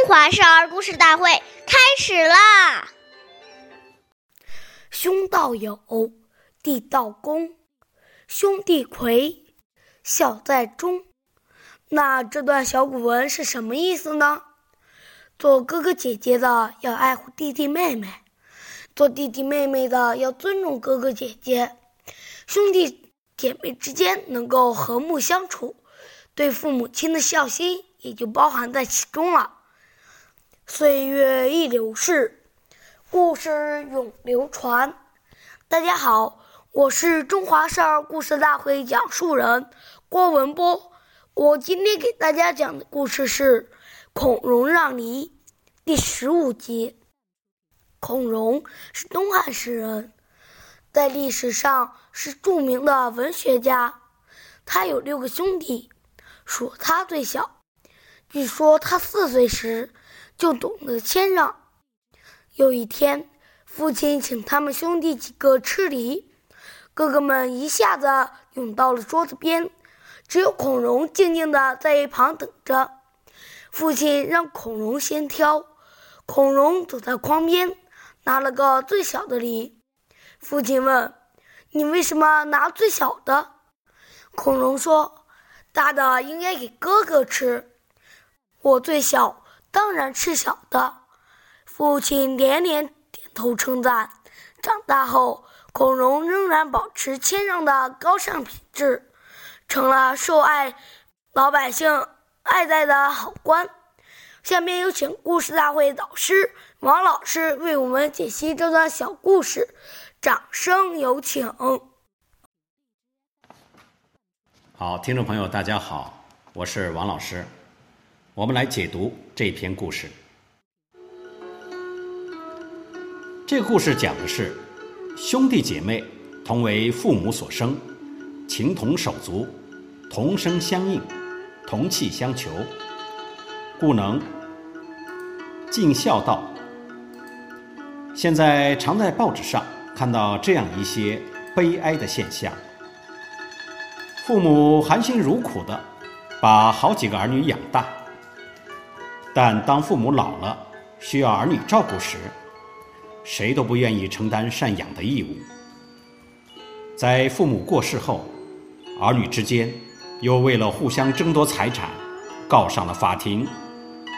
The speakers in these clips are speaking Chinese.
中华少儿故事大会开始啦！兄道友，弟道恭，兄弟揆，孝在中。那这段小古文是什么意思呢？做哥哥姐姐的要爱护弟弟妹妹，做弟弟妹妹的要尊重哥哥姐姐，兄弟姐妹之间能够和睦相处，对父母亲的孝心也就包含在其中了。岁月易流逝，故事永流传。大家好，我是中华少儿故事大会讲述人郭文波。我今天给大家讲的故事是《孔融让梨》第十五集。孔融是东汉诗人，在历史上是著名的文学家。他有六个兄弟，属他最小。据说他四岁时。就懂得谦让。有一天，父亲请他们兄弟几个吃梨，哥哥们一下子涌到了桌子边，只有孔融静静地在一旁等着。父亲让孔融先挑，孔融走在筐边，拿了个最小的梨。父亲问：“你为什么拿最小的？”孔融说：“大的应该给哥哥吃，我最小。”当然是小的，父亲连连点头称赞。长大后，孔融仍然保持谦让的高尚品质，成了受爱老百姓爱戴的好官。下面有请故事大会导师王老师为我们解析这段小故事，掌声有请。好，听众朋友，大家好，我是王老师。我们来解读这篇故事。这个故事讲的是兄弟姐妹同为父母所生，情同手足，同声相应，同气相求，故能尽孝道。现在常在报纸上看到这样一些悲哀的现象：父母含辛茹苦的把好几个儿女养大。但当父母老了，需要儿女照顾时，谁都不愿意承担赡养的义务。在父母过世后，儿女之间又为了互相争夺财产，告上了法庭，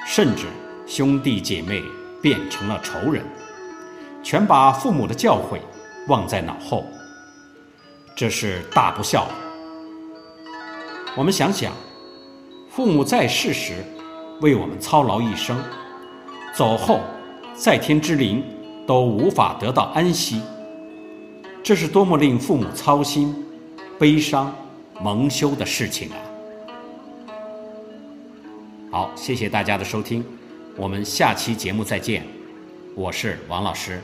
甚至兄弟姐妹变成了仇人，全把父母的教诲忘在脑后，这是大不孝。我们想想，父母在世时。为我们操劳一生，走后，在天之灵都无法得到安息，这是多么令父母操心、悲伤、蒙羞的事情啊！好，谢谢大家的收听，我们下期节目再见，我是王老师。